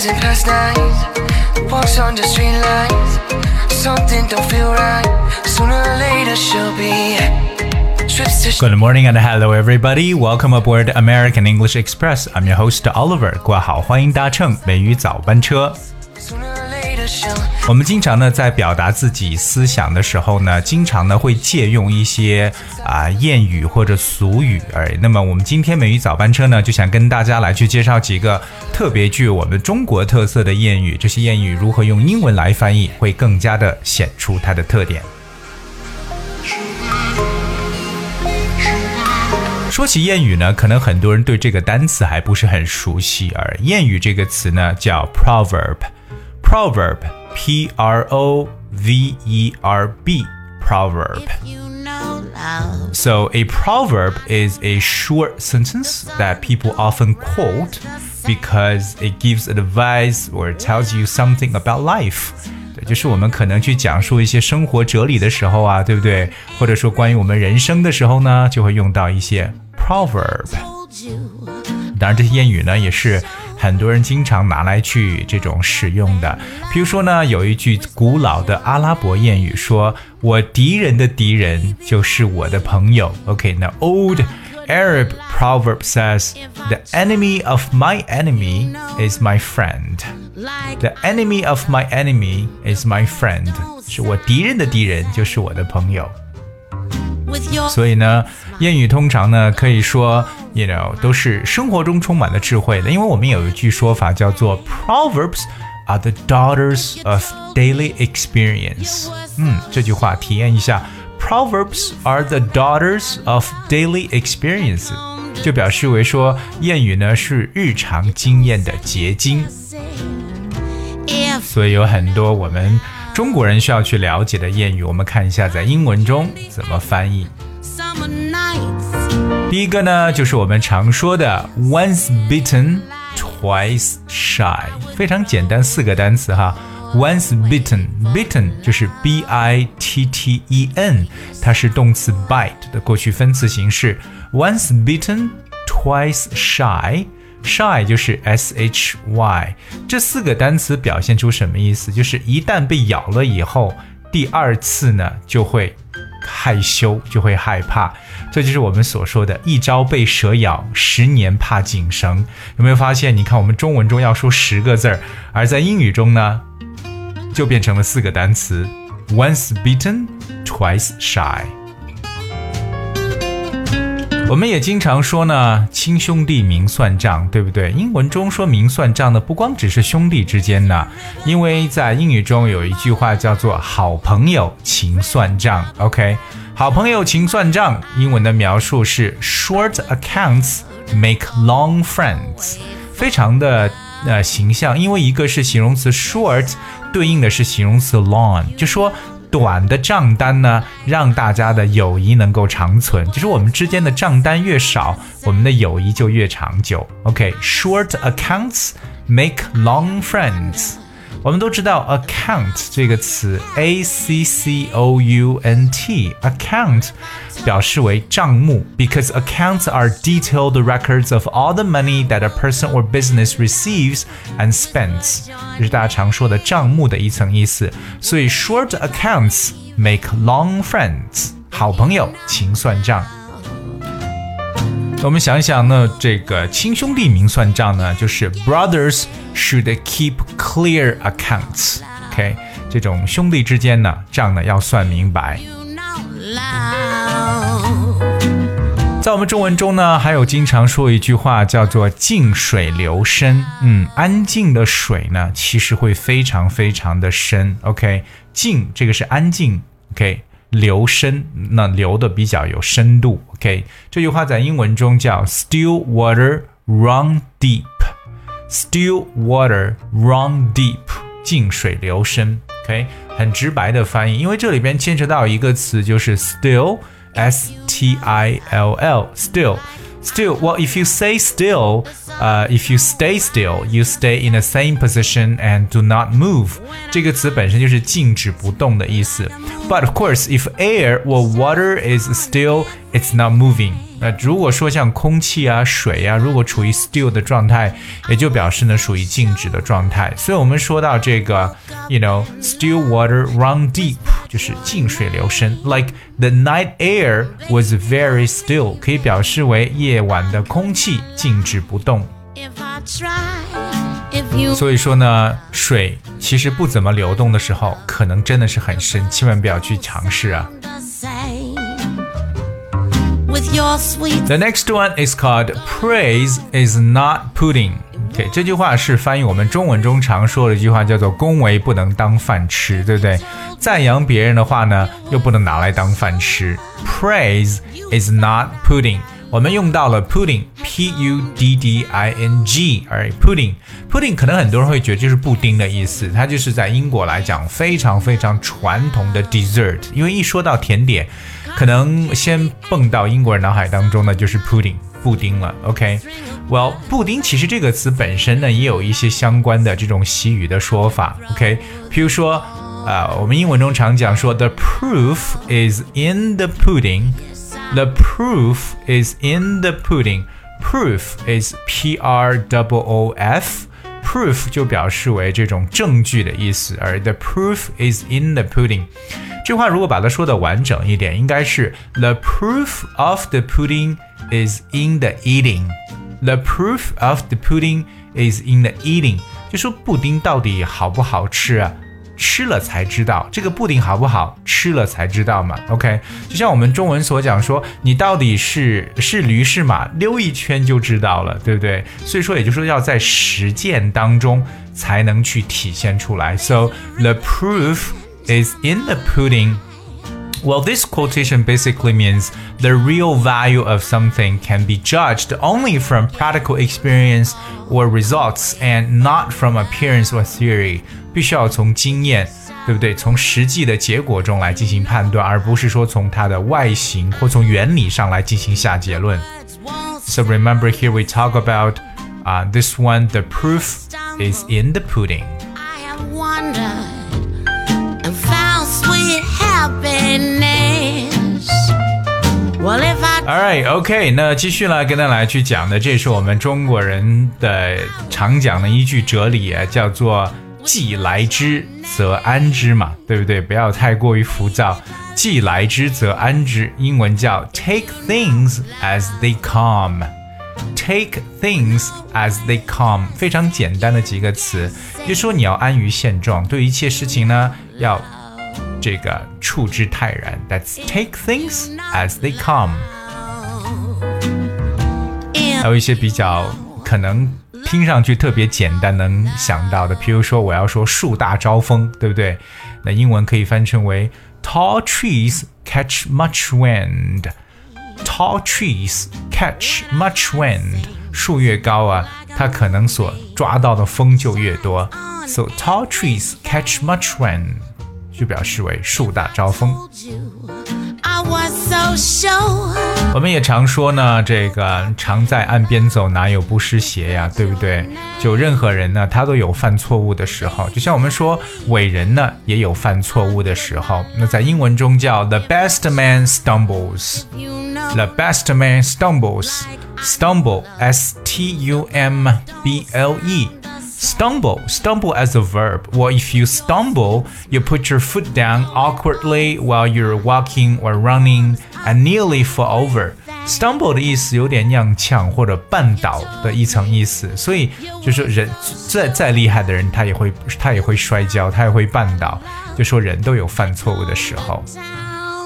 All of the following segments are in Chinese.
days and past nights. Walks on the street lights. Something don't feel right. Sooner or later she'll be. Trips to Good morning and hello everybody. Welcome aboard American English Express. I'm your host Oliver. 挂好，欢迎搭乘美语早班车。 我们经常呢在表达自己思想的时候呢，经常呢会借用一些啊、谚语或者俗语。而那么我们今天美语早班车呢，就想跟大家来去介绍几个特别具有我们中国特色的谚语。这些谚语如何用英文来翻译，会更加的显出它的特点。说起谚语呢，可能很多人对这个单词还不是很熟悉，而谚语这个词呢叫 proverb proverb，proverb，p r o v e r b，proverb。 You know love. So a proverb is a short sentence that people often quote because it gives advice or tells you something about life. 对，就是我们可能去讲述一些生活哲理的时候啊，对不对？或者说关于我们人生的时候呢，就会用到一些 proverb。 Told you. 当然，这些谚语呢，也是 很多人经常拿来去这种使用的。比如说呢，有一句古老的阿拉伯谚语说：“我敌人的敌人就是我的朋友。” OK，那 old Arab proverb says, "The enemy of my enemy is my friend. The enemy of my enemy is my friend. 是我敌人的敌人就是我的朋友。所以呢，谚语通常呢可以说，you know，都是生活中充满了智慧的。因为我们有一句说法叫做 “Proverbs are the daughters of daily experience”。嗯，这句话体验一下，“Proverbs are the daughters of daily experience”，就表示为说谚语呢是日常经验的结晶。所以有很多我们中国人需要去了解的谚语，我们看一下在英文中怎么翻译。第一个呢，就是我们常说的 “once bitten, twice shy”，非常简单，四个单词哈。Once bitten，bitten 就是 b i t t e n，它是动词 bite 的过去分词形式。Once bitten, twice shy。shy 就是 s h y，这四个单词表现出什么意思？就是一旦被咬了以后，第二次呢就会害羞，就会害怕。这就是我们所说的“一朝被蛇咬，十年怕井绳”。有没有发现？你看我们中文中要说十个字儿，而在英语中呢，就变成了四个单词：once bitten, twice shy。我们也经常说呢，亲兄弟明算账，对不对？英文中说明算账的不光只是兄弟之间呢，因为在英语中有一句话叫做“好朋友情算账”。OK，好朋友情算账，英文的描述是 “short accounts make long friends”，非常的呃形象，因为一个是形容词 short，对应的是形容词 long，就说。短的账单呢，让大家的友谊能够长存。就是我们之间的账单越少，我们的友谊就越长久。OK，short、accounts make long friends。我们都知道 account 这个词，a c c o u n t，account 表示为账目，because accounts are detailed records of all the money that a person or business receives and spends，这是大家常说的账目的一层意思。所以 short accounts make long friends，好朋友勤算账。 我们想一想呢，这个亲兄弟明算账呢，就是 brothers should keep clear accounts。OK，这种兄弟之间呢，账呢要算明白。在我们中文中呢，还有经常说一句话叫做“静水流深”。嗯，安静的水呢，其实会非常非常的深。OK，静这个是安静。OK，流深那流的比较有深度。OK，这句话在英文中叫 “still water run deep”。Still water run deep，静水流深。OK，很直白的翻译，因为这里边牵扯到一个词，就是 still，s t i l l，still，Still, well, if you say still, uh, if you stay still, you stay in the same position and do not move. 这个词本身就是静止不动的意思。But of course, if air or water is still, it's not moving. 那如果说像空气啊、水啊，如果处于 still 的状态，也就表示呢属于静止的状态。所以我们说到这个，you know, still water run deep， 就是静水流深。Like the night air was very still，可以表示为夜晚的空气静止不动。 If I try, if you 所以说呢，水其实不怎么流动的时候，可能真的是很深，千万不要去尝试啊。 the same with your sweet The next one is called praise is not pudding. OK，这句话是翻译我们中文中常说的一句话，叫做“恭维不能当饭吃”，对不对？赞扬别人的话呢，又不能拿来当饭吃。Praise is not pudding. 我们用到了 pudding，p u d d i n g，而 pudding，pudding 可能很多人会觉得就是布丁的意思，它就是在英国来讲非常非常传统的 dessert，因为一说到甜点，可能先蹦到英国人脑海当中的就是 pudding。布丁了，OK，Well，、布丁其实这个词本身呢，也有一些相关的这种习语的说法，OK，譬如说，呃，我们英文中常讲说，the proof is in the pudding，the proof is in the pudding，proof is P R O O F。proof 就表示为这种证据的意思，而 the proof is in the pudding。这话如果把它说的完整一点，应该是 the proof of the pudding is in the eating。The proof of the pudding is in the eating。就说布丁到底好不好吃啊？吃了才知道，这个布丁好不好，吃了才知道嘛。OK，就像我们中文所讲说，你到底是是驴是马，溜一圈就知道了，对不对？所以说，也就是说要在实践当中才能去体现出来。So the proof is in the pudding. Well, this quotation basically means the real value of something can be judged only from practical experience or results and not from appearance or theory. 必须要从经验，对不对？从实际的结果中来进行判断，而不是说从它的外形或从原理上来进行下结论。 won't So remember here we talk about uh, this one. The proof is in the pudding. All right，OK 那继续来跟大家来去讲的，这是我们中国人的常讲的一句哲理，叫做“既来之则安之”嘛，对不对？不要太过于浮躁，“既来之则安之”，英文叫 “take things as they come”。Take things as they come，非常简单的几个词，就说你要安于现状，对一切事情呢要这个处之泰然。That's take things as they come。还有一些比较可能听上去特别简单能想到的，比如说我要说树大招风，对不对？那英文可以翻成为 Tall trees catch much wind。Tall trees catch much wind。树越高啊，它可能所抓到的风就越多。So tall trees catch much wind， 就表示为树大招风。我们也常说呢，这个常在岸边走，哪有不湿鞋呀，对不对？就任何人呢，他都有犯错误的时候。就像我们说，伟人呢也有犯错误的时候。那在英文中叫 the best man stumbles，the best man stumbles，stumble s t u m b l e。Stumble, stumble as a verb. Well, if you stumble, you put your foot down awkwardly while you're walking or running and nearly fall over. Stumble 的意思有点踉跄或者绊倒的一层意思，所以就是人再再厉害的人，他也会他也会摔跤，他也会绊倒。就说人都有犯错误的时候。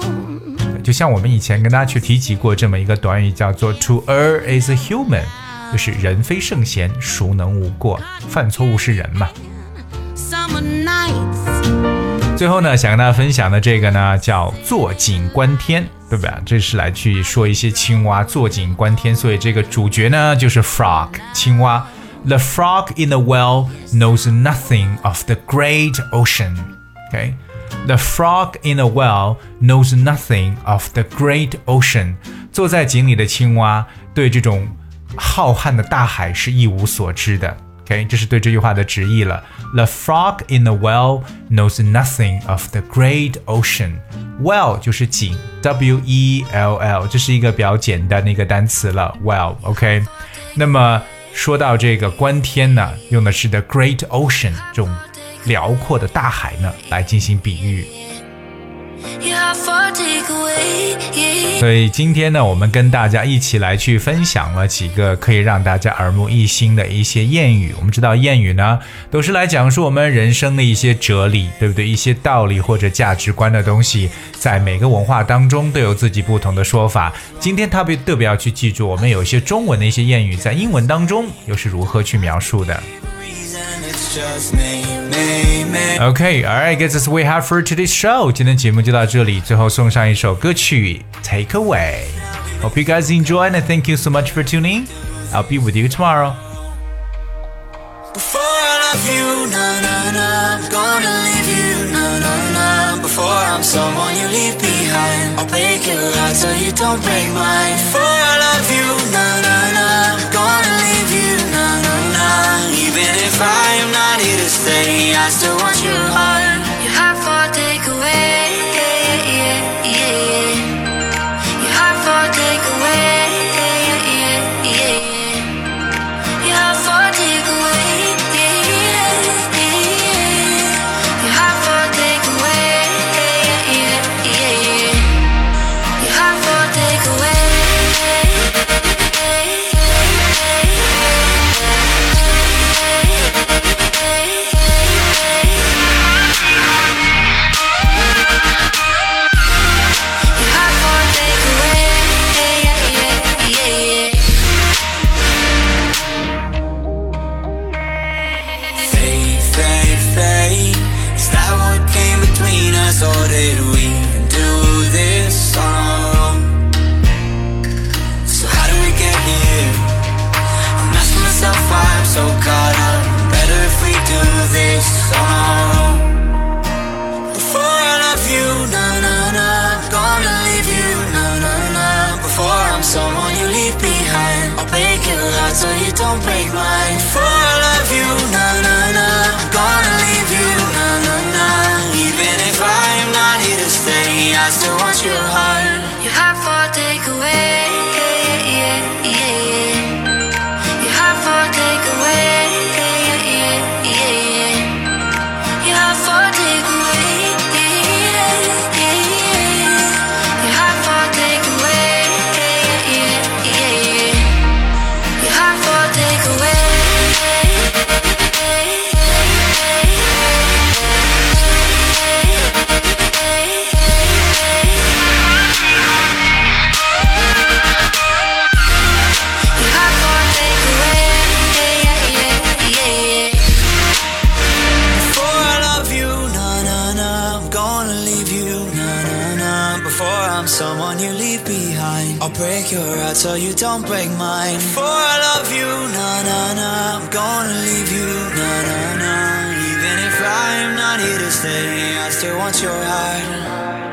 down. 就像我们以前跟大家去提及过这么一个短语，叫做 “to err is a human”， 就是人非圣贤，孰能无过？犯错误是人嘛。最后呢，想跟大家分享的这个呢，叫坐井观天，对不对？这是来去说一些青蛙坐井观天，所以这个主角呢就是 frog 青蛙。The frog in the well knows nothing of the great ocean. Okay. The frog in the well knows nothing of the great ocean. 坐在井里的青蛙对这种浩瀚的大海是一无所知的。OK，这是对这句话的直译了。The frog in the well knows nothing of the great ocean. Well 就是井，W E L L，这是一个比较简单的一个单词了。Well，OK，、那么说到这个观天呢，用的是 the great ocean 这种辽阔的大海呢，来进行比喻。所以今天呢，我们跟大家一起来去分享了几个可以让大家耳目一新的一些谚语。我们知道谚语呢，都是来讲述我们人生的一些哲理，对不对？一些道理或者价值观的东西，在每个文化当中都有自己不同的说法。今天特别特别要去记住，我们有一些中文的一些谚语，在英文当中又是如何去描述的。reason it's just me, me, me. Okay, alright, guys, that's what we have for today's show. 今天节目就到这里，最后送上一首歌曲《Take Away》。Hope you guys enjoy and thank you so much for tuning. I'll be with you tomorrow. Before I love you, na na na, I'm gonna leave you, na na na. Before I'm someone you leave behind, I'll break your heart so you don't break mine. Before I love you, na na na, I'm gonna leave you, na na na. Even if I am not here to stay, I still want your heart. So you don't break mine. I'll break your heart so you don't break mine. For I love you, na na na, I'm gonna leave you, na na na. Even if I am not here to stay, I still want your heart.